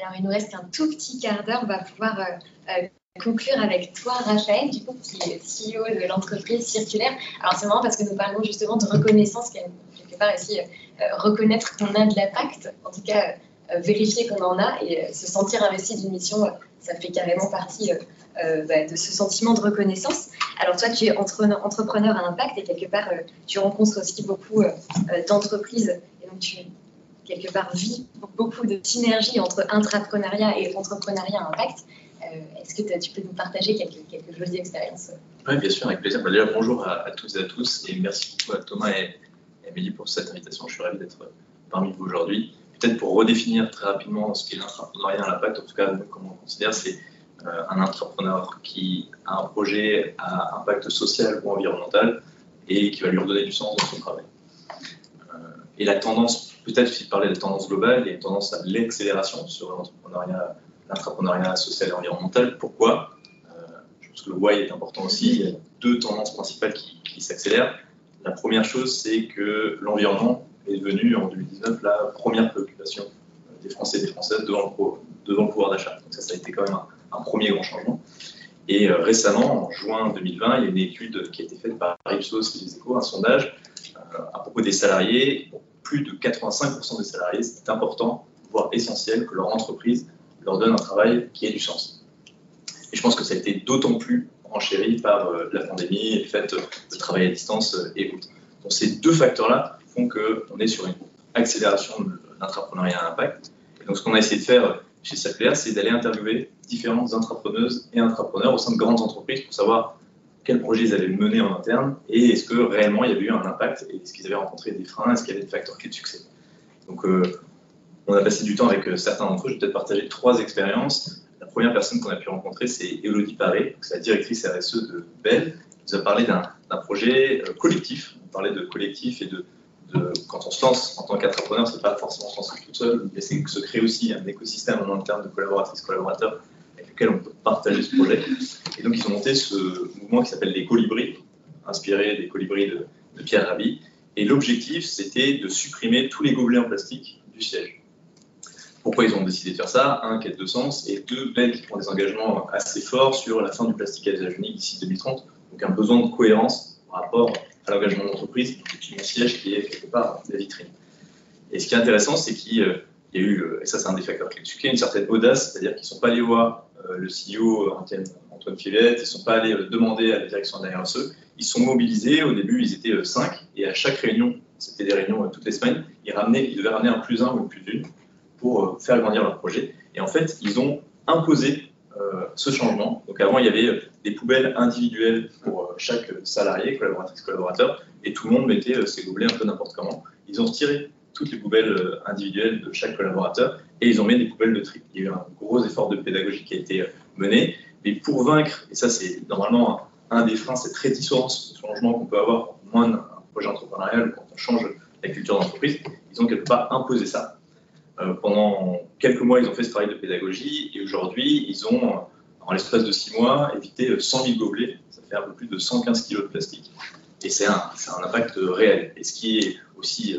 Alors, il nous reste un tout petit quart d'heure. On va pouvoir conclure avec toi, Rachel, du coup, qui est CEO de l'entreprise circulaire. Alors, c'est marrant parce que nous parlons justement de reconnaissance, quelque part aussi, reconnaître qu'on a de l'impact, en tout cas, vérifier qu'on en a et se sentir investi d'une mission, ça fait carrément partie bah, de ce sentiment de reconnaissance. Alors toi, tu es entrepreneur à impact et quelque part, euh, tu rencontres aussi beaucoup euh, euh, d'entreprises et donc tu quelque part vis beaucoup de synergie entre intrapreneuriat et entrepreneuriat à impact. Est-ce que tu peux nous partager quelques, jolies expériences Oui, bien sûr, avec plaisir. Bah, déjà, bonjour à, toutes et à tous et merci beaucoup à Thomas et, Amélie pour cette invitation. Je suis ravi d'être parmi vous aujourd'hui. Peut-être pour redéfinir très rapidement ce qu'est l'intrapreneuriat à impact, en tout cas, comment on considère, c'est euh, un entrepreneur qui a un projet à impact social ou environnemental et qui va lui redonner du sens dans son travail. Euh, et la tendance, peut-être si parler de la tendance globale, il y a une tendance à l'accélération sur l'entrepreneuriat, social et environnemental. Pourquoi? Euh, Je pense que le why est important aussi. Il y a deux tendances principales qui, s'accélèrent. La première chose, c'est que l'environnement est devenu en 2019 la première préoccupation des Français et des Françaises devant le, pouvoir d'achat. Donc ça, ça a été quand même un, un premier grand changement. Et euh, récemment, en juin 2020, il y a une étude qui a été faite par Ipsos et les Échos, un sondage euh, à propos des salariés. Plus de 85% des salariés, c'est important, voire essentiel, que leur entreprise leur donne un travail qui ait du sens. Et je pense que ça a été d'autant plus enchéri par euh, la pandémie, le fait de travailler à distance et autres. Donc ces deux facteurs-là font qu'on est sur une accélération de l'entrepreneuriat à impact. Et donc ce qu'on a essayé de faire chez Saclair, c'est d'aller interviewer différentes entrepreneuses et entrepreneurs au sein de grandes entreprises pour savoir quels projets ils avaient menés en interne et est-ce que réellement il y avait eu un impact et est-ce qu'ils avaient rencontré des freins, est-ce qu'il y avait des facteurs clés de succès. Donc, euh, on a passé du temps avec euh, certains d'entre eux. Je vais peut-être partager trois expériences. La première personne qu'on a pu rencontrer, c'est Elodie Paré, c'est la directrice RSE de Bell. Elle nous a parlé d'un projet euh, collectif. On parlait de collectif et de quand on se lance en tant qu'entrepreneur, c'est pas forcément se lancer tout seul, mais c'est se créer aussi un écosystème en interne de collaboratrices, collaborateurs on peut partager ce projet. Et donc, ils ont monté ce mouvement qui s'appelle les colibris, inspiré des colibris de, Pierre Rabhi. Et l'objectif, c'était de supprimer tous les gobelets en plastique du siège. Pourquoi ils ont décidé de faire ça? Un, quête de sens, et deux, Ben qui prend des engagements assez forts sur la fin du plastique à usage unique d'ici 2030. Donc, un besoin de cohérence par rapport à l'engagement d'entreprise, un siège qui est quelque part la vitrine. Et ce qui est intéressant, c'est qu'il euh, y a eu, euh, et ça c'est un des facteurs clés du une certaine audace, c'est-à-dire qu'ils ne sont pas allés voir euh, le CEO Antoine, Antoine Fillette, ils ne sont pas allés demander à la direction de la RSE, ils sont mobilisés, au début ils étaient cinq, et à chaque réunion, c'était des réunions toutes les semaines, ils, ramenaient, ils devaient ramener un plus un ou une plus d'une pour faire grandir leur projet. Et en fait, ils ont imposé ce changement. Donc avant, il y avait des poubelles individuelles pour chaque salarié, collaboratrice, collaborateur, et tout le monde mettait ses gobelets un peu n'importe comment. Ils ont retiré toutes les poubelles euh, individuelles de chaque collaborateur et ils ont mis des poubelles de tri. Il y a eu un gros effort de pédagogie qui a été euh, mené, mais pour vaincre, et ça c'est normalement un, des freins, très dissuasant ce changement qu'on peut avoir quand on un projet entrepreneurial, quand on change la culture d'entreprise, ils ont quelque part imposé ça. Euh, pendant quelques mois, ils ont fait ce travail de pédagogie et aujourd'hui, ils ont, en l'espace de six mois, évité 100 000 gobelets. Ça fait un peu plus de 115 kg de plastique. Et c'est un, un, impact réel. Et ce qui est aussi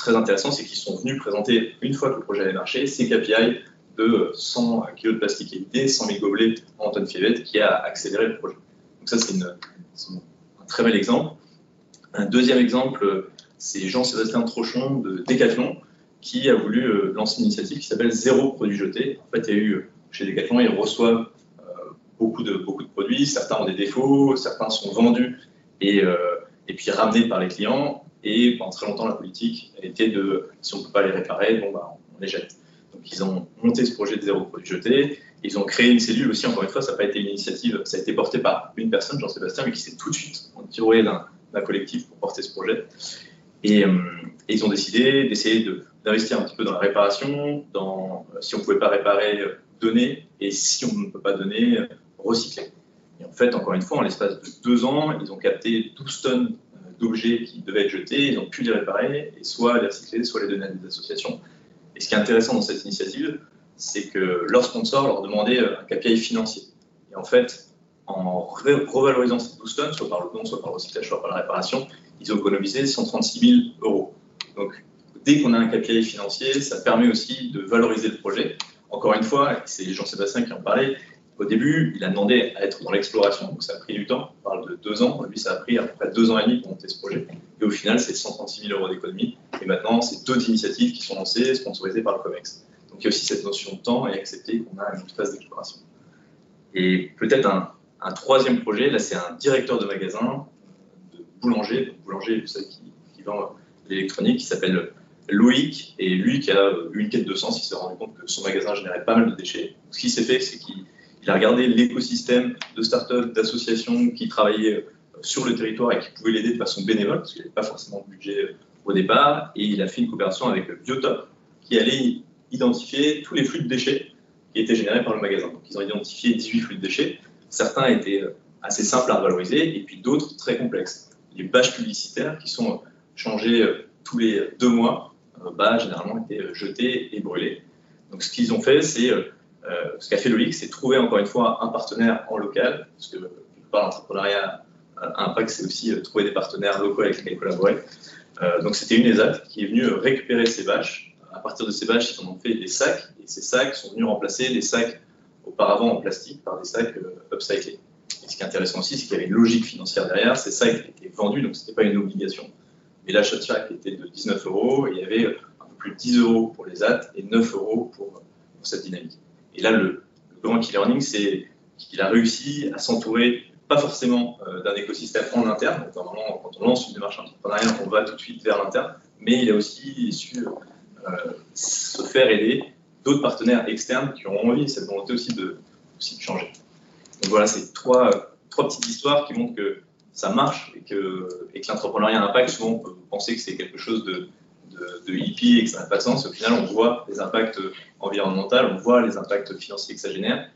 très intéressant, c'est qu'ils sont venus présenter, une fois que le projet avait marché, ces KPI de 100 kg de plastique évité, 100 000 gobelets en tonne fivette, qui a accéléré le projet. Donc ça, c'est un très bel exemple. Un deuxième exemple, c'est Jean-Sébastien Trochon de Decathlon, qui a voulu euh, lancer une initiative qui s'appelle Zéro produit jeté. En fait, il y a eu, chez Decathlon, ils reçoivent euh, beaucoup, de, produits, certains ont des défauts, certains sont vendus et, euh, et puis ramenés par les clients. Et pendant très longtemps, la politique était de, si on ne peut pas les réparer, bon, bah, on les jette. Donc ils ont monté ce projet de zéro produit jeté. Ils ont créé une cellule aussi, encore une fois, ça n'a pas été une initiative, ça a été porté par une personne, Jean-Sébastien, mais qui s'est tout de suite entouré d'un collectif pour porter ce projet. Et, euh, ils ont décidé d'essayer d'investir un petit peu dans la réparation, dans, euh, si on ne pouvait pas réparer, donner, et si on ne peut pas donner, recycler. Et en fait, encore une fois, en l'espace de deux ans, ils ont capté 12 tonnes d'objets qui devaient être jetés, ils ont pu les réparer, et soit les recycler, soit les donner à des associations. Et ce qui est intéressant dans cette initiative, c'est que leurs sponsors leur demandaient un KPI financier. Et en fait, en revalorisant ces 12 tonnes, soit par le don, soit par le recyclage, soit par la réparation, ils ont économisé 136 000 euros. Donc, dès qu'on a un KPI financier, ça permet aussi de valoriser le projet encore une fois, c'est Jean-Sébastien qui en parlait, au début, il a demandé à être dans l'exploration, donc ça a pris du temps, on parle de deux ans, lui ça a pris à peu près deux ans et demi pour monter ce projet, et au final c'est 136 000 euros d'économie, et maintenant c'est d'autres initiatives qui sont lancées, sponsorisées par le COMEX. Donc il y a aussi cette notion de temps et accepter qu'on a une phase d'exploration. Et peut-être un, troisième projet, là c'est un directeur de magasin, de boulanger, donc boulanger, savez, qui, qui vend l'électronique, qui s'appelle Loïc, et lui qui a eu une quête de sens, il s'est rendu compte que son magasin générait pas mal de déchets. Ce qui s'est fait, c'est qu'il a regardé l'écosystème de startups, d'associations qui travaillaient sur le territoire et qui pouvaient l'aider de façon bénévole, parce qu'il n'y avait pas forcément de budget au départ, et il a fait une coopération avec Biotop, qui allait identifier tous les flux de déchets qui étaient générés par le magasin. Donc ils ont identifié 18 flux de déchets. Certains étaient assez simples à revaloriser, et puis d'autres très complexes. Les bâches publicitaires qui sont changées tous les deux mois euh, bah, généralement été euh, jetés et brûlés. Donc ce qu'ils ont fait, c'est euh, ce qu'a fait Loïc, c'est trouver encore une fois un partenaire en local, parce que quelque part l'entrepreneuriat impact, c'est aussi trouver des partenaires locaux avec lesquels collaborer. donc c'était une ESAT qui est venue récupérer ces bâches. À partir de ces bâches, ils ont fait des sacs, et ces sacs sont venus remplacer les sacs auparavant en plastique par des sacs upcyclés. Et ce qui est intéressant aussi, c'est qu'il y avait une logique financière derrière. Ces sacs étaient vendus, donc ce n'était pas une obligation. Et l'achat de chaque était de 19 euros et il y avait un peu plus de 10 euros pour les AT et 9 euros pour, cette dynamique. Et là, le, grand key learning, c'est qu'il a réussi à s'entourer pas forcément euh, d'un écosystème en interne. Donc, normalement, quand on lance une démarche entrepreneuriale, on va tout de suite vers l'interne, mais il a aussi su euh, se faire aider d'autres partenaires externes qui ont envie, cette volonté aussi de, aussi de changer. Donc voilà, c'est trois, trois petites histoires qui montrent que ça marche et que, et que l'entrepreneuriat impact, souvent on peut penser que c'est quelque chose de, de, hippie et que ça n'a pas de sens. Au final, on voit les impacts environnementaux, on voit les impacts financiers que ça génère.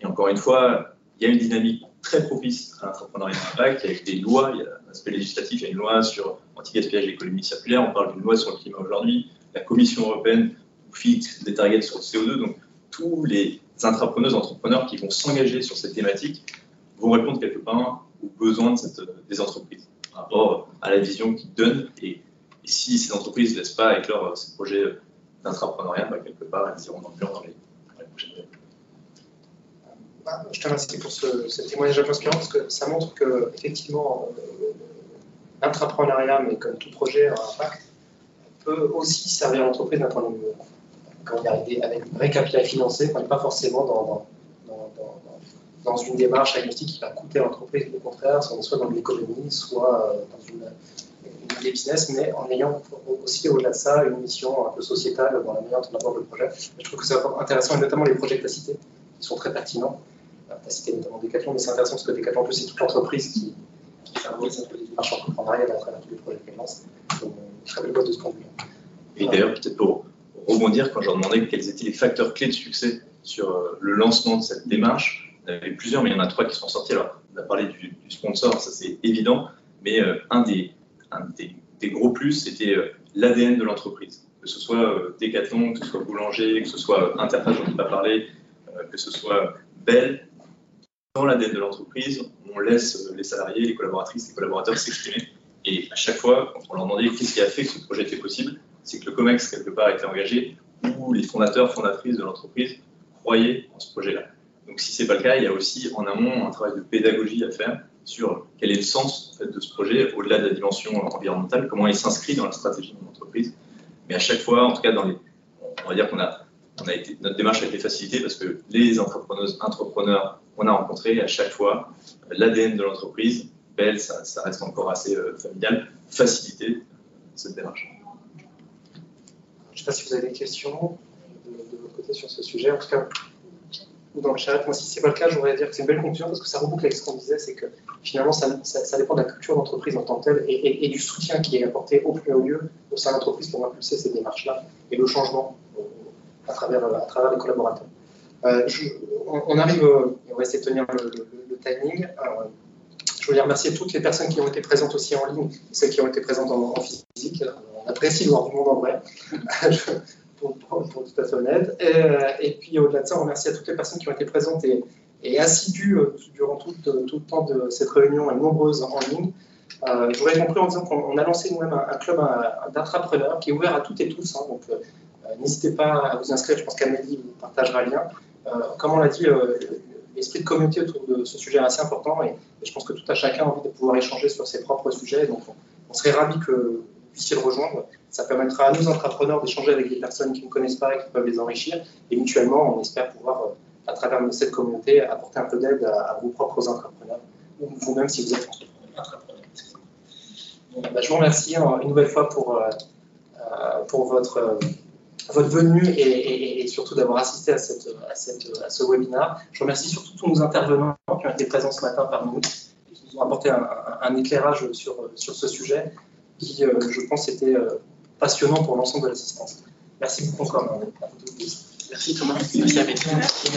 Et encore une fois, il y a une dynamique très propice à l'entrepreneuriat impact avec des lois. Il y a un aspect législatif, il y a une loi sur anti-gaspillage et l'économie circulaire. On parle d'une loi sur le climat aujourd'hui. La Commission européenne fixe des targets sur le CO2. Donc, tous les entrepreneurs, entrepreneurs qui vont s'engager sur cette thématique vont répondre quelque part aux besoins de des entreprises par rapport à la vision qu'ils donnent. Et, si ces entreprises ne laissent pas éclore ces projets d'intrapreneuriat, bah, quelque part, elles iront dans le mur dans les, prochaines années. Bah, je te remercie pour ce, ce témoignage inspirant parce que ça montre que effectivement euh, l'intrapreneuriat, mais comme tout projet à impact, peut aussi servir l'entreprise d'un point de vue avec un vrai capital financier, on n'est pas forcément dans dans une démarche agnostique qui va coûter à l'entreprise. Au contraire, soit dans l'économie, soit euh, dans une, idée business, mais en ayant aussi au-delà de ça une mission un peu sociétale dans la manière dont on aborde le projet. Je trouve que c'est intéressant, et notamment les projets que tu as cités, qui sont très pertinents. Euh, tu as cité notamment Decathlon, mais c'est intéressant parce que Decathlon, c'est toute l'entreprise qui, qui favorise un peu les démarches à travers tous les projets qu'elle lance. Donc, très belle boîte de ce point de vue. Et d'ailleurs, peut-être pour rebondir, quand je leur demandais quels étaient les facteurs clés de succès sur euh, le lancement de cette démarche, il y en avait plusieurs, mais il y en a trois qui sont sortis. Alors, on a parlé du, sponsor, ça c'est évident, mais euh, un, des, des, gros plus, c'était euh, l'ADN de l'entreprise. Que ce soit euh, Decathlon, que ce soit Boulanger, que ce soit Interface, dont on pas parlé, que ce soit Bell, dans l'ADN de l'entreprise, on laisse les salariés, les collaboratrices, les collaborateurs s'exprimer. Et à chaque fois, quand on leur demandait qu'est-ce qui a fait que ce projet était possible, c'est que le COMEX, quelque part, était engagé, ou les fondateurs, fondatrices de l'entreprise croyaient en ce projet-là. Donc si ce n'est pas le cas, il y a aussi en amont un travail de pédagogie à faire sur quel est le sens de ce projet au-delà de la dimension environnementale, comment il s'inscrit dans la stratégie de l'entreprise. Mais à chaque fois, en tout cas, dans les, on va dire qu'on a, on a été, notre démarche a été facilitée parce que les entrepreneuses, entrepreneurs qu'on a rencontrés, à chaque fois, l'ADN de l'entreprise, belle, ça, reste encore assez euh, familial, faciliter cette démarche. Je ne sais pas si vous avez des questions de, de votre côté sur ce sujet. En tout cas, dans le chat. Moi, si ce n'est pas le cas, j'aurais dire que c'est une belle conclusion parce que ça reboucle avec ce qu'on disait, c'est que finalement, ça, dépend de la culture d'entreprise en tant que telle et, du soutien qui est apporté au plus haut lieu au sein de l'entreprise pour impulser ces démarches-là et le changement à travers, à les collaborateurs. Euh, on, arrive, on va essayer de tenir le, timing. Euh, je voulais remercier toutes les personnes qui ont été présentes aussi en ligne, celles qui ont été présentes en, physique. On apprécie voir du monde en vrai. pour, tout à fait honnête. Euh, et, puis au-delà de ça, on remercie à toutes les personnes qui ont été présentes et, assidues euh, durant tout, le temps de cette réunion et nombreuses en ligne. Euh, je voudrais conclure en disant qu'on a lancé nous-mêmes un, club d'intrapreneurs qui est ouvert à toutes et tous. Hein. donc, N'hésitez pas à vous inscrire, je pense qu'Amélie vous partagera le lien. comme on l'a dit, l'esprit de communauté autour de ce sujet est assez important et, je pense que tout à chacun a envie de pouvoir échanger sur ses propres sujets. Donc, on, serait ravis que puissiez le rejoindre. Ça permettra à nos entrepreneurs d'échanger avec des personnes qui ne connaissent pas et qui peuvent les enrichir. Et mutuellement, on espère pouvoir, à travers cette communauté, apporter un peu d'aide à, vos propres entrepreneurs, ou vous-même si vous êtes entrepreneur. Bah, je vous remercie une nouvelle fois pour, euh, euh, pour votre votre venue et, surtout d'avoir assisté à, cette, à, cette, à, ce webinaire. Je remercie surtout tous nos intervenants qui ont été présents ce matin parmi nous et qui nous ont apporté un, éclairage sur, sur ce sujet qui, euh, je pense, était euh, passionnant pour l'ensemble de l'assistance. Merci beaucoup encore. Merci Thomas. Merci à Merci.